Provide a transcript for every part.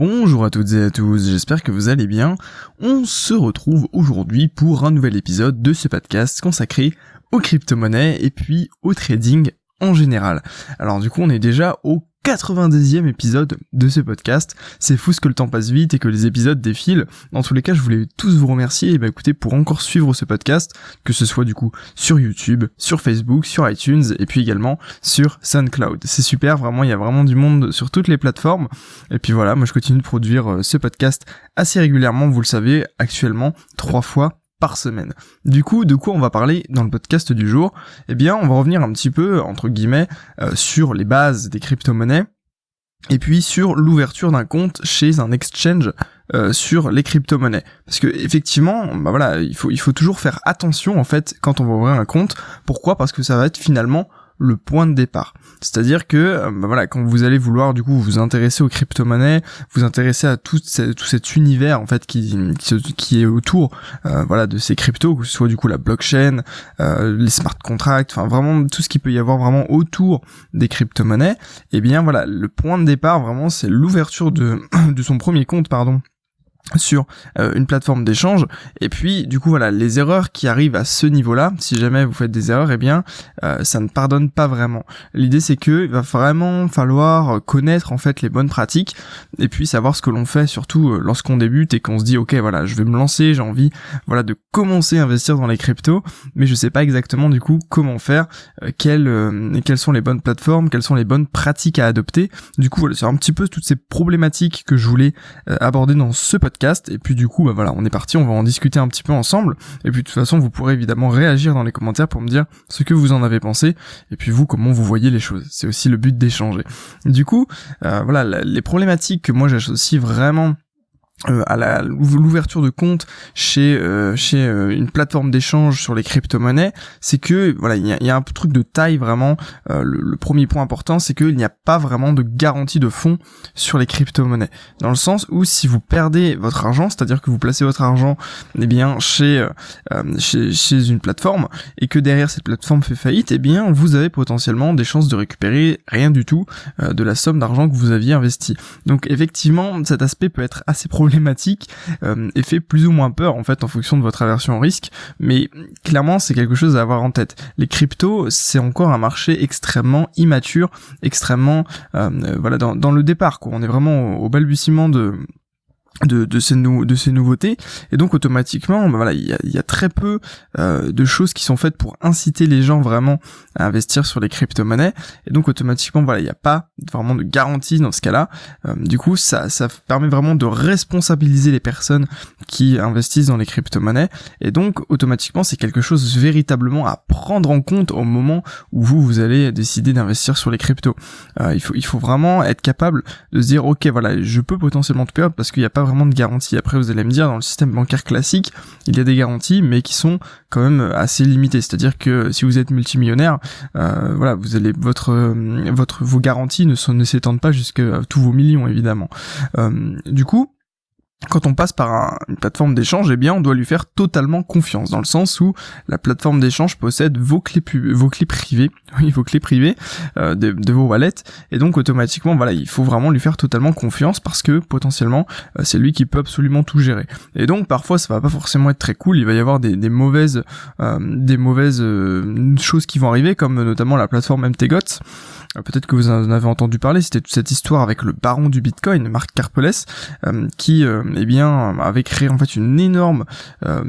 Bonjour à toutes et à tous, j'espère que vous allez bien. On se retrouve aujourd'hui pour un nouvel épisode de ce podcast consacré aux crypto-monnaies et puis au trading en général. Alors du coup on est déjà au 90e épisode de ce podcast. C'est fou ce que le temps passe vite et que les épisodes défilent. Dans tous les cas, je voulais tous vous remercier et bah écoutez pour encore suivre ce podcast, que ce soit du coup sur YouTube, sur Facebook, sur iTunes et puis également sur SoundCloud. C'est super, vraiment, il y a vraiment du monde sur toutes les plateformes. Et puis voilà, moi je continue de produire euh, ce podcast assez régulièrement, vous le savez, actuellement trois fois par semaine. Du coup, de quoi on va parler dans le podcast du jour? Eh bien, on va revenir un petit peu, entre guillemets, euh, sur les bases des crypto-monnaies, et puis sur l'ouverture d'un compte chez un exchange euh, sur les crypto-monnaies. Parce que effectivement, bah voilà, il faut, il faut toujours faire attention en fait quand on va ouvrir un compte. Pourquoi? Parce que ça va être finalement le point de départ. C'est-à-dire que euh, bah voilà, quand vous allez vouloir du coup vous intéresser aux crypto-monnaies, vous intéresser à tout, cet univers en fait qui, qui, est autour euh, voilà de ces cryptos, que ce soit du coup la blockchain, euh, les smart contracts, enfin vraiment tout ce qui peut y avoir vraiment autour des crypto-monnaies, et eh bien voilà, le point de départ vraiment c'est l'ouverture de de son premier compte pardon sur euh, une plateforme d'échange. Et puis du coup voilà les erreurs qui arrivent à ce niveau là si jamais vous faites des erreurs eh bien euh, ça ne pardonne pas vraiment. L'idée c'est que il va vraiment falloir connaître en fait les bonnes pratiques et puis savoir ce que l'on fait surtout euh, lorsqu'on débute et qu'on se dit ok voilà je vais me lancer j'ai envie voilà de commencer à investir dans les cryptos mais je sais pas exactement du coup comment faire quelles quelles sont les bonnes plateformes quelles sont les bonnes pratiques à adopter. Du coup voilà c'est un petit peu toutes ces problématiques que je voulais aborder dans ce podcast et puis du coup, bah voilà, on est parti, on va en discuter un petit peu ensemble. Et puis de toute façon, vous pourrez évidemment réagir dans les commentaires pour me dire ce que vous en avez pensé. Et puis vous, comment vous voyez les choses. C'est aussi le but d'échanger. Du coup, euh, voilà, les problématiques que moi j'associe vraiment euh, à l'ouverture de compte chez euh, chez euh, une plateforme d'échange sur les crypto-monnaies, c'est que voilà il y a, un truc de taille vraiment. Le, premier point important, c'est qu'il n'y a pas vraiment de garantie de fonds sur les crypto-monnaies. Dans le sens où si vous perdez votre argent, c'est-à-dire que vous placez votre argent eh bien chez, chez chez une plateforme et que derrière cette plateforme fait faillite, eh bien vous avez potentiellement des chances de récupérer rien du tout de la somme d'argent que vous aviez investi. Donc effectivement, cet aspect peut être assez problématique problématique euh, et fait plus ou moins peur en fait en fonction de votre aversion au risque. Mais clairement, c'est quelque chose à avoir en tête. Les cryptos, c'est encore un marché extrêmement immature, extrêmement euh, voilà dans, dans le départ. Quoi. On est vraiment au balbutiement de de, de, ces, nouveautés. Et donc automatiquement bah voilà il y a, y a, très peu euh, de choses qui sont faites pour inciter les gens vraiment à investir sur les crypto-monnaies. Et donc automatiquement voilà il n'y a pas vraiment de garantie dans ce cas-là. Euh, du coup ça, ça permet vraiment de responsabiliser les personnes qui investissent dans les crypto-monnaies. Et donc automatiquement c'est quelque chose véritablement à prendre en compte au moment où vous vous allez décider d'investir sur les cryptos. Euh, il faut il faut vraiment être capable de se dire ok voilà je peux potentiellement te perdre parce qu'il n'y a pas de garantie. Après, vous allez me dire, dans le système bancaire classique, il y a des garanties, mais qui sont quand même assez limitées. C'est-à-dire que si vous êtes multimillionnaire, euh, voilà, vous allez votre euh, votre vos garanties ne, ne s'étendent pas jusqu'à tous vos millions, évidemment. Euh, du coup, quand on passe par une plateforme d'échange, eh bien, on doit lui faire totalement confiance, dans le sens où la plateforme d'échange possède vos clés, vos clés privées, oui, vos clés privées euh, de, vos wallets, et donc automatiquement, voilà, il faut vraiment lui faire totalement confiance parce que potentiellement, euh, c'est lui qui peut absolument tout gérer. Et donc, parfois, ça va pas forcément être très cool. Il va y avoir des, mauvaises, euh, des mauvaises choses qui vont arriver, comme notamment la plateforme MTGOT. Peut-être que vous en avez entendu parler. C'était toute cette histoire avec le baron du Bitcoin, Marc Karpeles, qui eh bien avait créé en fait une énorme euh,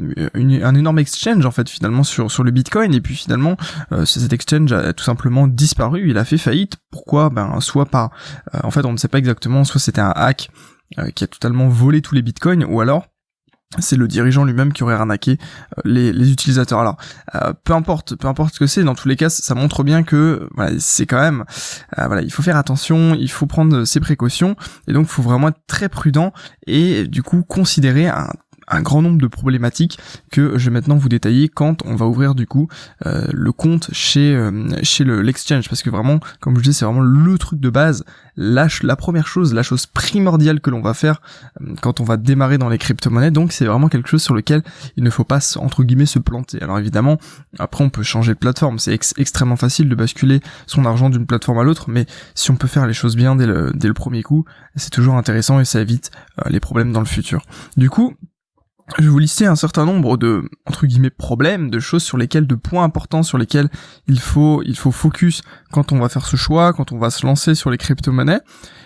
un énorme exchange en fait finalement sur sur le Bitcoin et puis finalement euh, cet exchange a tout simplement disparu, il a fait faillite. Pourquoi? Ben soit par euh, en fait on ne sait pas exactement, soit c'était un hack qui a totalement volé tous les bitcoins ou alors c'est le dirigeant lui-même qui aurait arnaqué les, les utilisateurs. Alors, peu importe, peu importe ce que c'est, dans tous les cas, ça montre bien que voilà, c'est quand même, voilà, il faut faire attention, il faut prendre ses précautions, et donc il faut vraiment être très prudent et du coup considérer un un grand nombre de problématiques que je vais maintenant vous détailler quand on va ouvrir du coup euh, le compte chez euh, chez le l'exchange. Parce que vraiment comme je dis c'est vraiment le truc de base. La, la première chose la chose primordiale que l'on va faire euh, quand on va démarrer dans les crypto-monnaies donc c'est vraiment quelque chose sur lequel il ne faut pas entre guillemets se planter. Alors évidemment après on peut changer de plateforme. C'est extrêmement facile de basculer son argent d'une plateforme à l'autre mais si on peut faire les choses bien dès le, dès le premier coup c'est toujours intéressant et ça évite les problèmes dans le futur. Du coup je vais vous lister un certain nombre de entre guillemets problèmes, de choses sur lesquelles, de points importants sur lesquels il faut il faut focus quand on va faire ce choix, quand on va se lancer sur les crypto-monnaies.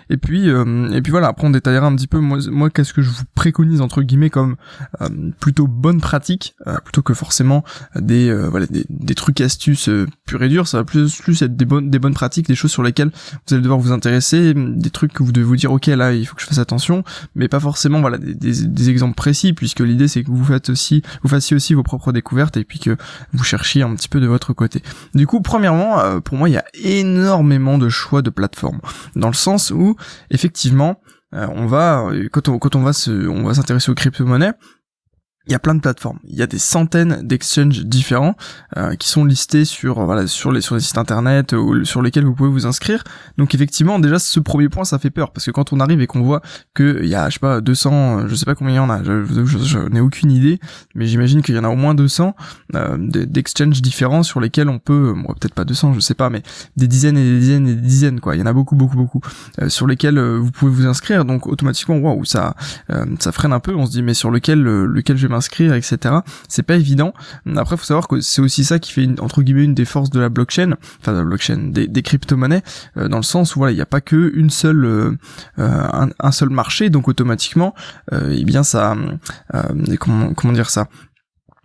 Et puis euh, et puis voilà, après on détaillera un petit peu moi, moi qu'est-ce que je vous préconise entre guillemets comme euh, plutôt bonne pratique euh, plutôt que forcément des voilà des, des, trucs astuces purs et durs, ça va plus plus être des bonnes des bonnes pratiques, des choses sur lesquelles vous allez devoir vous intéresser, des trucs que vous devez vous dire OK là, il faut que je fasse attention, mais pas forcément voilà des, des, des exemples précis puisque l'idée c'est que vous faites aussi, vous fassiez aussi vos propres découvertes et puis que vous cherchiez un petit peu de votre côté. Du coup, premièrement, euh, pour moi, il y a énormément de choix de plateformes, dans le sens où effectivement, euh, on va quand on quand on va se on va s'intéresser aux crypto-monnaies, il y a plein de plateformes. Il y a des centaines d'exchanges différents euh, qui sont listés sur voilà sur les sur les sites internet ou sur lesquels vous pouvez vous inscrire. Donc effectivement déjà ce premier point ça fait peur parce que quand on arrive et qu'on voit que il y a je sais pas 200 je sais pas combien il y en a je, n'ai aucune idée mais j'imagine qu'il y en a au moins 200 euh, d'exchanges différents sur lesquels on peut moi peut-être pas 200 je sais pas mais des dizaines et des dizaines et des dizaines quoi. Il y en a beaucoup beaucoup beaucoup euh, sur lesquels euh, vous pouvez vous inscrire donc automatiquement waouh ça euh, ça freine un peu on se dit mais sur lequel lequel je vais inscrire, etc. C'est pas évident. Après, faut savoir que c'est aussi ça qui fait une, entre guillemets une des forces de la blockchain, enfin de la blockchain, des, des crypto-monnaies, euh, dans le sens où voilà, il n'y a pas que une seule, euh, euh, un, seul marché, donc automatiquement, eh bien ça, comment, comment dire ça,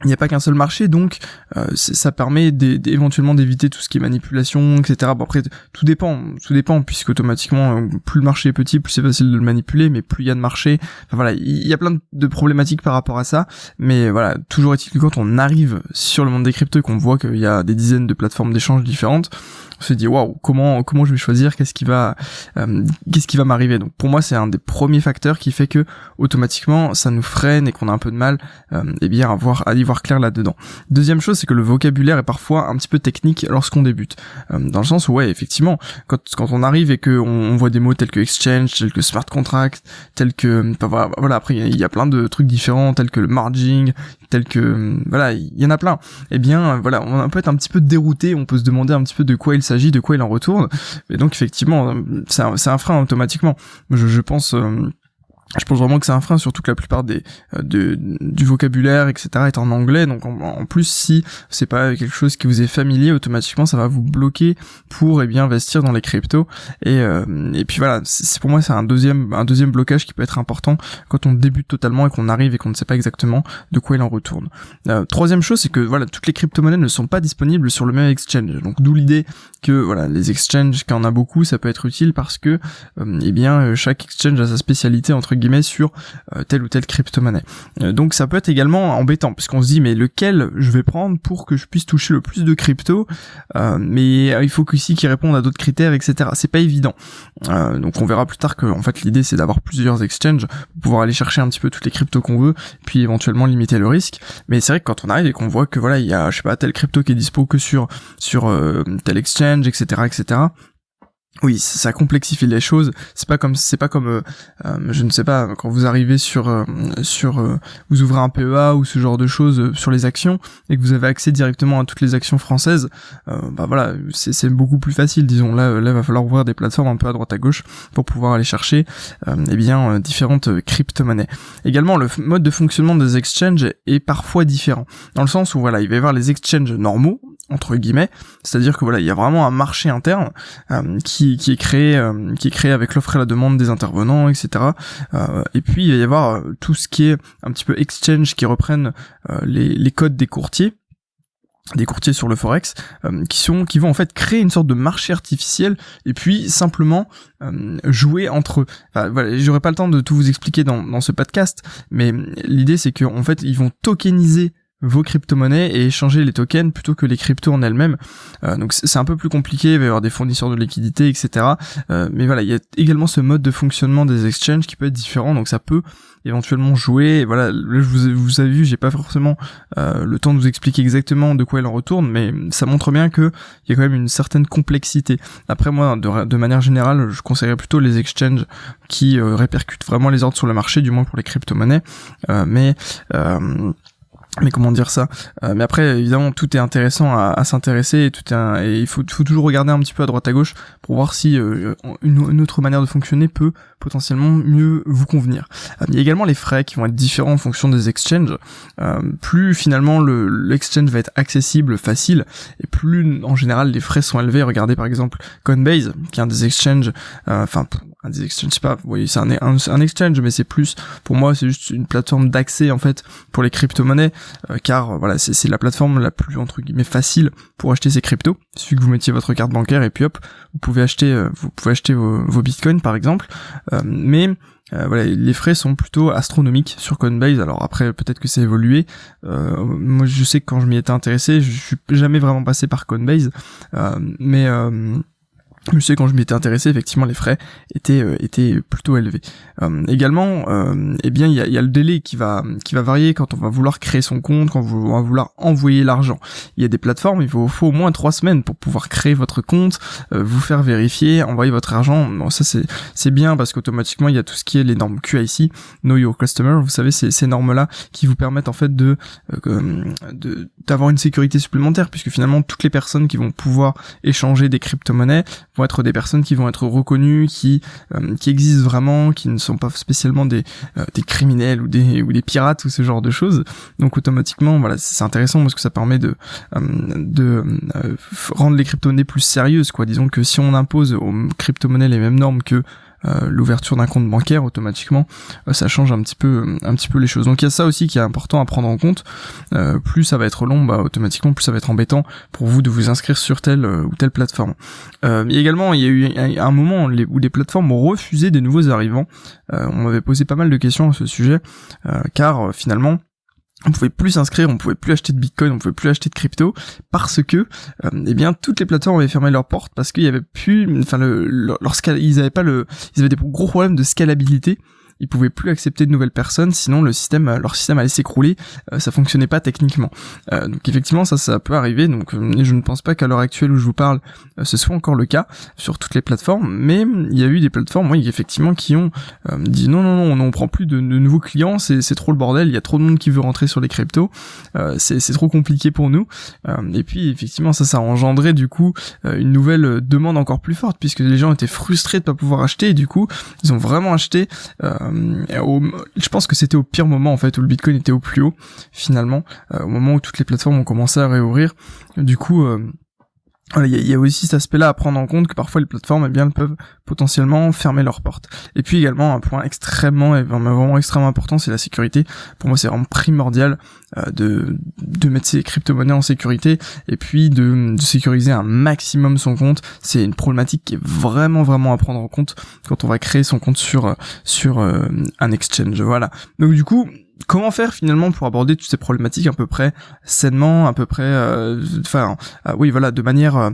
il n'y a pas qu'un seul marché, donc euh, ça permet éventuellement d'éviter tout ce qui est manipulation, etc. Bon après, tout dépend, tout dépend, puisque automatiquement, euh, plus le marché est petit, plus c'est facile de le manipuler, mais plus il y a de marché, enfin voilà, il y a plein de problématiques par rapport à ça, mais voilà, toujours est-il que quand on arrive sur le monde des cryptos, qu'on voit qu'il y a des dizaines de plateformes d'échange différentes, on se dit waouh comment comment je vais choisir qu'est-ce qui va euh, qu'est-ce qui va m'arriver? Donc pour moi c'est un des premiers facteurs qui fait que automatiquement ça nous freine et qu'on a un peu de mal euh, eh bien à voir à y voir clair là-dedans deuxième chose c'est que le vocabulaire est parfois un petit peu technique lorsqu'on débute euh, dans le sens où ouais effectivement quand quand on arrive et que on, voit des mots tels que exchange tels que smart contract tels que voilà après il y, a plein de trucs différents tels que le margin tels que voilà il y en a plein eh bien voilà on peut être un petit peu dérouté on peut se demander un petit peu de quoi il s'agit, de quoi il en retourne. Et donc effectivement, c'est un, un, frein automatiquement. Je, je pense euh, je pense vraiment que c'est un frein, surtout que la plupart des euh, du vocabulaire, etc. est en anglais. Donc en, plus, si c'est pas quelque chose qui vous est familier, automatiquement ça va vous bloquer pour eh bien investir dans les cryptos. Et, euh, et puis voilà, c'est pour moi c'est un deuxième un deuxième blocage qui peut être important quand on débute totalement et qu'on arrive et qu'on ne sait pas exactement de quoi il en retourne. Euh, troisième chose, c'est que voilà toutes les crypto-monnaies ne sont pas disponibles sur le même exchange. Donc d'où l'idée que voilà les exchanges, quand on a beaucoup, ça peut être utile parce que eh bien chaque exchange a sa spécialité entre sur euh, telle ou telle crypto-monnaie. Euh, donc ça peut être également embêtant parce qu'on se dit mais lequel je vais prendre pour que je puisse toucher le plus de crypto euh, mais il faut qu'ici qu'il réponde à d'autres critères etc. C'est pas évident. donc on verra plus tard que en fait l'idée c'est d'avoir plusieurs exchanges pour pouvoir aller chercher un petit peu toutes les cryptos qu'on veut puis éventuellement limiter le risque. Mais c'est vrai que quand on arrive et qu'on voit que voilà il y a je sais pas tel crypto qui est dispo que sur sur tel exchange etc etc oui, ça complexifie les choses. C'est pas comme c'est pas comme euh, euh, je ne sais pas quand vous arrivez sur euh, sur vous ouvrez un PEA ou ce genre de choses sur les actions et que vous avez accès directement à toutes les actions françaises. bah voilà, c'est beaucoup plus facile. Disons là là va falloir ouvrir des plateformes un peu à droite à gauche pour pouvoir aller chercher eh bien différentes crypto-monnaies. Également le mode de fonctionnement des exchanges est parfois différent dans le sens où voilà il va y avoir les exchanges normaux entre guillemets, c'est-à-dire que voilà, il y a vraiment un marché interne euh, qui, qui est créé, euh, qui est créé avec l'offre et la demande des intervenants, etc. Euh, et puis il va y avoir tout ce qui est un petit peu exchange qui reprennent les, les codes des courtiers des courtiers sur le forex qui sont qui vont en fait créer une sorte de marché artificiel et puis simplement jouer entre eux. Voilà, j'aurais pas le temps de tout vous expliquer dans, dans ce podcast, mais l'idée c'est qu'en fait ils vont tokeniser vos crypto-monnaies et échanger les tokens plutôt que les cryptos en elles-mêmes. Euh, donc c'est un peu plus compliqué, il va y avoir des fournisseurs de liquidités, etc. Euh, mais voilà, il y a également ce mode de fonctionnement des exchanges qui peut être différent, donc ça peut éventuellement jouer. Voilà, je vous, vous avez vu, j'ai pas forcément euh, le temps de vous expliquer exactement de quoi elle en retourne, mais ça montre bien que il y a quand même une certaine complexité. Après moi, de, de manière générale, je conseillerais plutôt les exchanges qui répercutent vraiment les ordres sur le marché, du moins pour les crypto-monnaies. mais mais comment dire ça? Euh, Mais après, évidemment, tout est intéressant à, à s'intéresser et tout est et il faut, faut, toujours regarder un petit peu à droite à gauche pour voir si euh, une, autre manière de fonctionner peut potentiellement mieux vous convenir. Euh, il y a également les frais qui vont être différents en fonction des exchanges. plus finalement le l'exchange va être accessible, facile, et plus en général les frais sont élevés. Regardez par exemple Coinbase, qui est un des exchanges, enfin un des exchanges, je sais pas, voyez, c'est un, un, exchange, mais c'est plus, pour moi, c'est juste une plateforme d'accès en fait pour les crypto-monnaies, euh, car voilà, c'est la plateforme la plus entre guillemets facile pour acheter ces cryptos. Il suffit que vous mettiez votre carte bancaire et puis hop, vous pouvez acheter, euh, vous pouvez acheter vos, vos bitcoins par exemple, euh, mais voilà, les frais sont plutôt astronomiques sur Coinbase. Alors après, peut-être que c'est évolué. moi, je sais que quand je m'y étais intéressé, je suis jamais vraiment passé par Coinbase, mais je sais quand je m'étais intéressé, effectivement, les frais étaient euh, étaient plutôt élevés. Euh, également, euh, eh bien, il y a, y a, le délai qui va qui va varier quand on va vouloir créer son compte, quand on va vouloir envoyer l'argent. Il y a des plateformes, il faut, faut, au moins trois semaines pour pouvoir créer votre compte, euh, vous faire vérifier, envoyer votre argent. Bon, ça c'est c'est bien parce qu'automatiquement il y a tout ce qui est les normes QIC, Know Your Customer. Vous savez, ces, ces normes là qui vous permettent en fait de de d'avoir une sécurité supplémentaire puisque finalement toutes les personnes qui vont pouvoir échanger des crypto-monnaies vont être des personnes qui vont être reconnues, qui euh, qui existent vraiment, qui ne sont pas spécialement des euh, des criminels ou des ou des pirates ou ce genre de choses. Donc automatiquement, voilà, c'est intéressant parce que ça permet de euh, de rendre les crypto-monnaies plus sérieuses, quoi. Disons que si on impose aux crypto-monnaies les mêmes normes que euh, l'ouverture d'un compte bancaire automatiquement euh, ça change un petit peu un petit peu les choses. Donc il y a ça aussi qui est important à prendre en compte. Euh, plus ça va être long bah automatiquement plus ça va être embêtant pour vous de vous inscrire sur telle ou telle plateforme. Euh, également il y a eu un moment où les plateformes ont refusé des nouveaux arrivants. On m'avait posé pas mal de questions à ce sujet car finalement on pouvait plus s'inscrire, on pouvait plus acheter de bitcoin, on pouvait plus acheter de crypto parce que euh, eh bien toutes les plateformes avaient fermé leurs portes parce qu'il y avait plus enfin le, ils avaient pas le ils avaient des gros problèmes de scalabilité ils pouvaient plus accepter de nouvelles personnes, sinon le système, euh, leur système allait s'écrouler, euh, ça fonctionnait pas techniquement. Euh, donc effectivement, ça, ça peut arriver. Donc je ne pense pas qu'à l'heure actuelle où je vous parle, ce soit encore le cas sur toutes les plateformes, mais il y a eu des plateformes, oui, effectivement, qui ont dit non, non, non, on ne prend plus de, nouveaux clients, c'est trop le bordel, il y a trop de monde qui veut rentrer sur les cryptos, c'est trop compliqué pour nous. et puis effectivement, ça, ça a engendré du coup une nouvelle demande encore plus forte, puisque les gens étaient frustrés de pas pouvoir acheter, et du coup, ils ont vraiment acheté euh, je pense que c'était au pire moment en fait où le Bitcoin était au plus haut finalement, euh, au moment où toutes les plateformes ont commencé à réouvrir. Du coup, il y, a aussi cet aspect-là à prendre en compte que parfois les plateformes eh bien peuvent potentiellement fermer leurs portes. Et puis également un point extrêmement vraiment extrêmement important, c'est la sécurité. Pour moi, c'est vraiment primordial euh, de de mettre ses crypto-monnaies en sécurité et puis de, de sécuriser un maximum son compte. C'est une problématique qui est vraiment vraiment à prendre en compte quand on va créer son compte sur sur euh, un exchange. Voilà. Donc du coup, comment faire finalement pour aborder toutes ces problématiques à peu près sainement, à peu près, euh, enfin, euh, oui, voilà, de manière euh,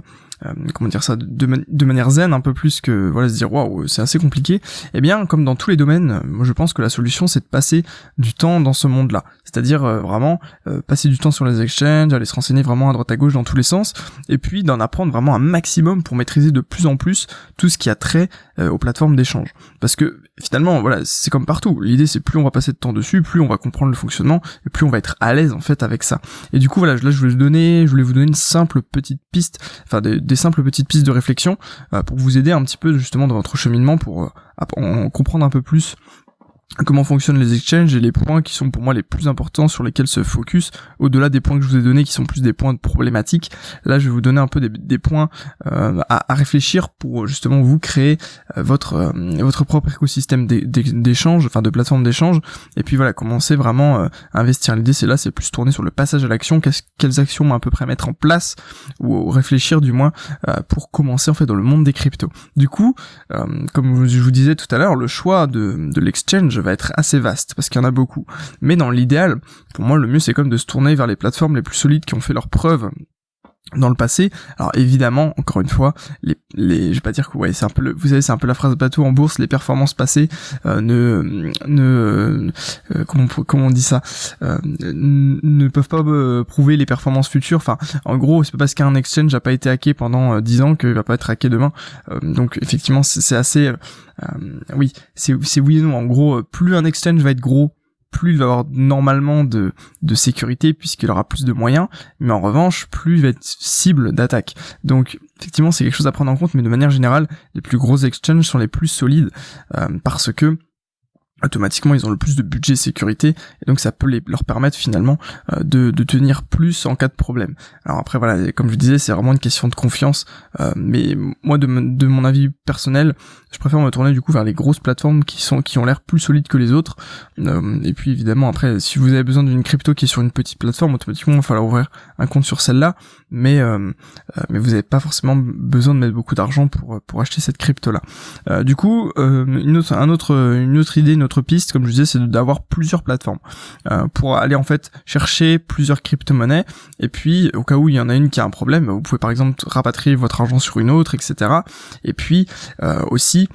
euh, comment dire ça de, manière zen un peu plus que voilà se dire waouh c'est assez compliqué. Eh bien comme dans tous les domaines moi je pense que la solution c'est de passer du temps dans ce monde là c'est-à-dire vraiment passer du temps sur les exchanges aller se renseigner vraiment à droite à gauche dans tous les sens et puis d'en apprendre vraiment un maximum pour maîtriser de plus en plus tout ce qui a trait aux plateformes d'échange. Parce que finalement voilà c'est comme partout. L'idée c'est plus on va passer de temps dessus plus on va comprendre le fonctionnement et plus on va être à l'aise en fait avec ça. Et du coup voilà là je voulais vous donner je voulais vous donner une simple petite piste enfin des, simples petites pistes de réflexion euh, pour vous aider un petit peu justement dans votre cheminement pour euh, comprendre un peu plus comment fonctionnent les exchanges et les points qui sont pour moi les plus importants sur lesquels se focus au-delà des points que je vous ai donnés qui sont plus des points problématiques. Là je vais vous donner un peu des, points euh, à, réfléchir pour justement vous créer euh, votre euh, votre propre écosystème d'échange enfin de plateforme d'échange. Et puis voilà commencer vraiment à investir l'idée c'est là c'est plus tourner sur le passage à l'action. Quelles actions à peu près mettre en place ou réfléchir du moins pour commencer en fait dans le monde des cryptos. Du coup comme je vous disais tout à l'heure le choix de, de l'exchange va être assez vaste parce qu'il y en a beaucoup. Mais dans l'idéal, pour moi, le mieux c'est comme de se tourner vers les plateformes les plus solides qui ont fait leurs preuves dans le passé. Alors évidemment, encore une fois, les, les je vais pas dire que ouais, c'est un peu le, vous savez, c'est un peu la phrase bateau en bourse, les performances passées euh, ne ne euh, comment comment on dit ça euh, ne peuvent pas prouver les performances futures. Enfin, en gros, c'est pas parce qu'un exchange a pas été hacké pendant 10 ans qu'il va pas être hacké demain. donc effectivement, c'est assez oui, c'est oui et non. En gros, plus un exchange va être gros, plus il va avoir normalement de, de sécurité puisqu'il aura plus de moyens, mais en revanche, plus il va être cible d'attaque. Donc effectivement, c'est quelque chose à prendre en compte, mais de manière générale, les plus gros exchanges sont les plus solides euh, parce que automatiquement ils ont le plus de budget sécurité et donc ça peut les, leur permettre finalement euh, de, de, tenir plus en cas de problème. Alors après voilà, comme je disais, c'est vraiment une question de confiance, euh, mais moi de, de, mon avis personnel, je préfère me tourner du coup vers les grosses plateformes qui sont qui ont l'air plus solides que les autres. Euh, et puis évidemment après, si vous avez besoin d'une crypto qui est sur une petite plateforme, automatiquement il va falloir ouvrir un compte sur celle-là, mais mais vous n'avez pas forcément besoin de mettre beaucoup d'argent pour pour acheter cette crypto là. du coup, une autre un autre une autre idée, piste, comme je disais, c'est d'avoir plusieurs plateformes euh, pour aller en fait chercher plusieurs crypto-monnaies. Et puis, au cas où il y en a une qui a un problème, vous pouvez par exemple rapatrier votre argent sur une autre, etc. Et puis euh, aussi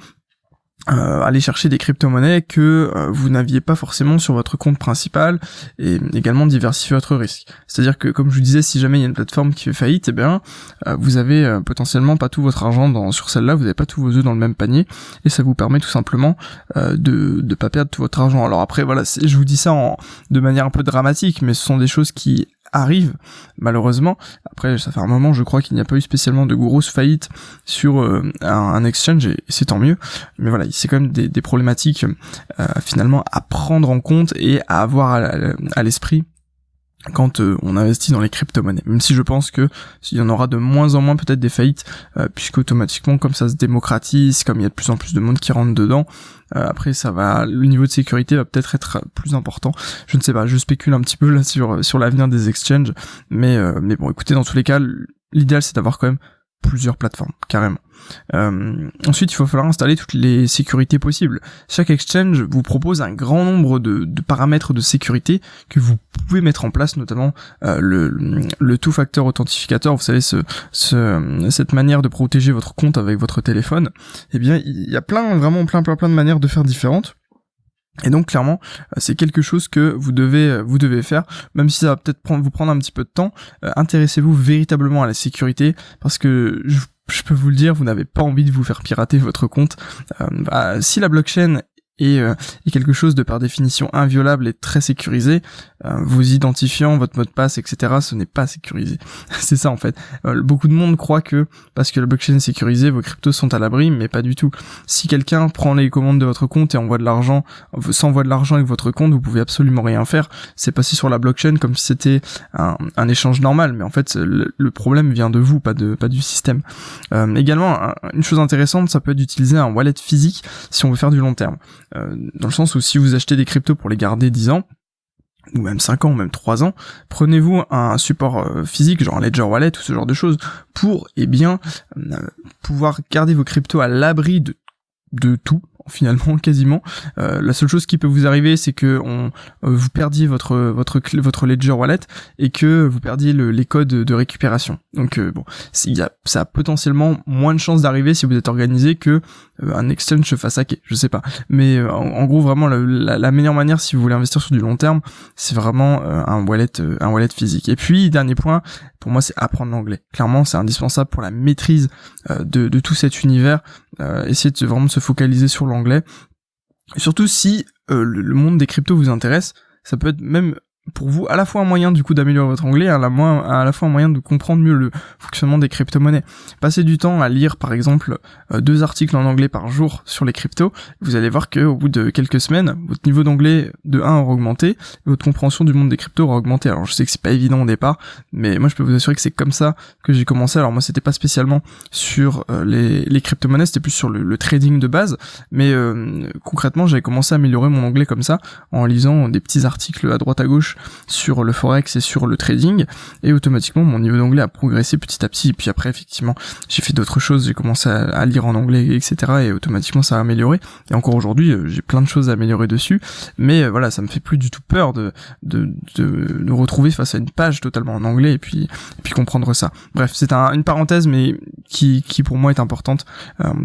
euh, aller chercher des crypto-monnaies que euh, vous n'aviez pas forcément sur votre compte principal et également diversifier votre risque. C'est-à-dire que comme je vous disais, si jamais il y a une plateforme qui fait faillite, eh bien euh, vous avez potentiellement pas tout votre argent dans, sur celle-là, vous n'avez pas tous vos œufs dans le même panier et ça vous permet tout simplement de ne pas perdre tout votre argent. Alors après voilà, je vous dis ça en, de manière un peu dramatique, mais ce sont des choses qui arrive malheureusement. Après, ça fait un moment, je crois qu'il n'y a pas eu spécialement de grosses faillites sur euh, un, exchange et c'est tant mieux. Mais voilà, c'est quand même des, problématiques euh, finalement à prendre en compte et à avoir à, l'esprit quand euh, on investit dans les crypto-monnaies. Même si je pense que il y en aura de moins en moins peut-être des faillites, puisque automatiquement comme ça se démocratise, comme il y a de plus en plus de monde qui rentre dedans, euh, après, ça va, le niveau de sécurité va peut-être être plus important. Je ne sais pas, je spécule un petit peu là sur sur l'avenir des exchanges, mais euh, mais bon, écoutez, dans tous les cas, l'idéal c'est d'avoir quand même plusieurs plateformes, carrément. Euh, ensuite, il va falloir installer toutes les sécurités possibles. Chaque exchange vous propose un grand nombre de, paramètres de sécurité que vous pouvez mettre en place, notamment euh, le, le two-factor authentificateur. Vous savez, ce, ce, cette manière de protéger votre compte avec votre téléphone. Eh bien, il y a plein, vraiment plein, plein, plein de manières de faire différentes. Et donc clairement, euh, c'est quelque chose que vous devez euh, vous devez faire, même si ça va peut-être vous prendre un petit peu de temps. Euh, intéressez-vous véritablement à la sécurité, parce que je, peux vous le dire, vous n'avez pas envie de vous faire pirater votre compte. Bah, si la blockchain et, euh, quelque chose de par définition inviolable et très sécurisé, euh, vous identifiant votre mot de passe, etc., ce n'est pas sécurisé. c'est ça en fait. Euh, beaucoup de monde croit que parce que la blockchain est sécurisée, vos cryptos sont à l'abri, mais pas du tout. Si quelqu'un prend les commandes de votre compte et envoie de l'argent, s'envoie de l'argent avec votre compte, vous pouvez absolument rien faire. C'est passé sur la blockchain comme si c'était un, un, échange normal, mais en fait le, le, problème vient de vous, pas de pas du système. également, une chose intéressante, ça peut être d'utiliser un wallet physique si on veut faire du long terme. Euh, dans le sens où si vous achetez des cryptos pour les garder 10 ans, ou même 5 ans, ou même 3 ans, prenez-vous un support euh, physique, genre un Ledger Wallet ou ce genre de choses, pour, eh bien, euh, pouvoir garder vos cryptos à l'abri de, tout, finalement quasiment. La seule chose qui peut vous arriver, c'est que vous perdiez votre votre votre ledger wallet et que vous perdiez les codes de récupération. Donc euh, bon, y a, ça a potentiellement moins de chances d'arriver si vous êtes organisé que un exchange se fasse hacker. Je sais pas, mais en, gros vraiment la, meilleure manière si vous voulez investir sur du long terme, c'est vraiment un wallet un wallet physique. Et puis dernier point, pour moi, c'est apprendre l'anglais. Clairement, c'est indispensable pour la maîtrise de, tout cet univers. Euh, essayez de vraiment se focaliser sur l'anglais. Surtout si euh, le monde des cryptos vous intéresse, ça peut être même pour vous à la fois un moyen du coup d'améliorer votre anglais, à la, à la fois un moyen de comprendre mieux le fonctionnement des crypto-monnaies. Passez du temps à lire par exemple euh, deux articles en anglais par jour sur les cryptos, vous allez voir que au bout de quelques semaines, votre niveau d'anglais de 1 aura augmenté, et votre compréhension du monde des cryptos aura augmenté. Alors je sais que c'est pas évident au départ, mais moi je peux vous assurer que c'est comme ça que j'ai commencé. Alors moi c'était pas spécialement sur euh, les, les crypto-monnaies, c'était plus sur le, trading de base, mais euh, concrètement j'avais commencé à améliorer mon anglais comme ça en lisant des petits articles à droite à gauche sur le forex et sur le trading et automatiquement mon niveau d'anglais a progressé petit à petit. Et puis après effectivement j'ai fait d'autres choses, j'ai commencé à, lire en anglais etc. Et automatiquement ça a amélioré. Et encore aujourd'hui euh, j'ai plein de choses à améliorer dessus, mais euh, voilà ça me fait plus du tout peur de de, de, de retrouver face à une page totalement en anglais et puis puis comprendre ça. Bref c'est un, une parenthèse mais qui qui pour moi est importante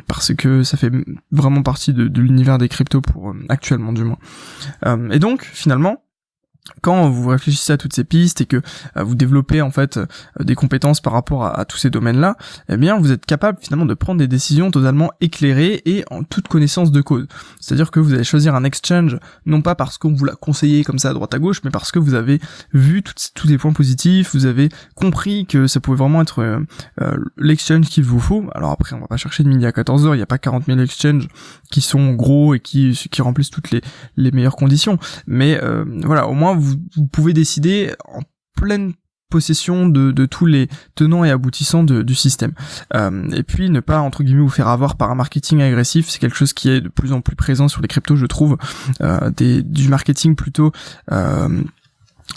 parce que ça fait vraiment partie de, de l'univers des cryptos pour actuellement du moins. et donc finalement quand vous réfléchissez à toutes ces pistes et que euh, vous développez en fait euh, des compétences par rapport à, tous ces domaines-là, eh bien vous êtes capable finalement de prendre des décisions totalement éclairées et en toute connaissance de cause. C'est-à-dire que vous allez choisir un exchange non pas parce qu'on vous l'a conseillé comme ça à droite à gauche, mais parce que vous avez vu tous les points positifs, vous avez compris que ça pouvait vraiment être euh, l'exchange qu'il vous faut. Alors après on va pas chercher de midi à 14h, il n'y a pas 40 000 exchanges qui sont gros et qui, remplissent toutes les, meilleures conditions. Mais voilà, au moins vous, pouvez décider en pleine possession de, tous les tenants et aboutissants du système. Euh, et puis ne pas entre guillemets vous faire avoir par un marketing agressif, c'est quelque chose qui est de plus en plus présent sur les cryptos, je trouve, euh, du marketing plutôt euh,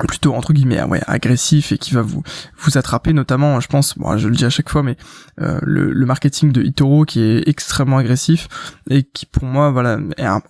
plutôt entre guillemets ouais, agressif et qui va vous vous attraper notamment je pense bon je le dis à chaque fois mais le, marketing de Itoro qui est extrêmement agressif et qui pour moi voilà est un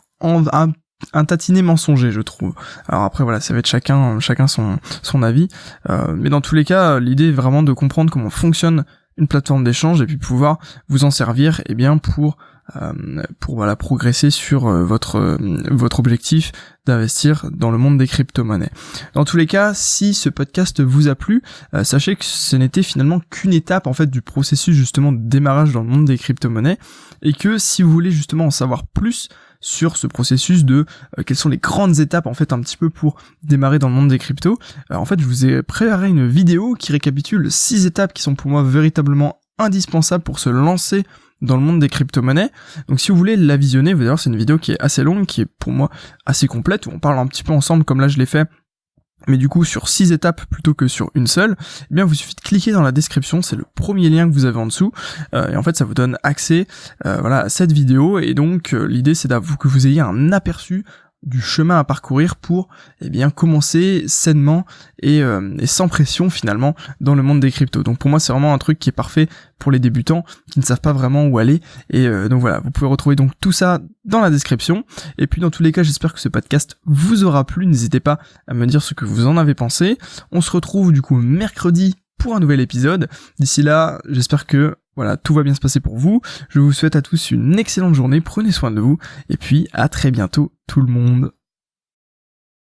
tatiné mensonger je trouve alors après voilà ça va être chacun chacun son son avis euh, mais dans tous les cas l'idée est vraiment de comprendre comment fonctionne une plateforme d'échange et puis pouvoir vous en servir eh bien pour euh, pour voilà progresser sur euh, votre votre objectif d'investir dans le monde des crypto-monnaies. Dans tous les cas, si ce podcast vous a plu, sachez que ce n'était finalement qu'une étape en fait du processus justement de démarrage dans le monde des crypto-monnaies et que si vous voulez justement en savoir plus sur ce processus de euh, quelles sont les grandes étapes en fait un petit peu pour démarrer dans le monde des cryptos. Euh, en fait, je vous ai préparé une vidéo qui récapitule six étapes qui sont pour moi véritablement indispensables pour se lancer dans le monde des crypto-monnaies. Donc si vous voulez la visionner, vous voir c'est une vidéo qui est assez longue, qui est pour moi assez complète, où on parle un petit peu ensemble comme là je l'ai fait mais du coup sur six étapes plutôt que sur une seule, eh bien vous suffit de cliquer dans la description, c'est le premier lien que vous avez en dessous, euh, et en fait ça vous donne accès euh, voilà, à cette vidéo, et donc euh, l'idée c'est que vous ayez un aperçu du chemin à parcourir pour eh bien commencer sainement et, euh, et, sans pression finalement dans le monde des cryptos. Donc pour moi c'est vraiment un truc qui est parfait pour les débutants qui ne savent pas vraiment où aller. Et euh, donc voilà vous pouvez retrouver donc tout ça dans la description. Et puis dans tous les cas j'espère que ce podcast vous aura plu. N'hésitez pas à me dire ce que vous en avez pensé. On se retrouve du coup mercredi pour un nouvel épisode. D'ici là j'espère que voilà, tout va bien se passer pour vous. Je vous souhaite à tous une excellente journée, prenez soin de vous, et puis à très bientôt tout le monde.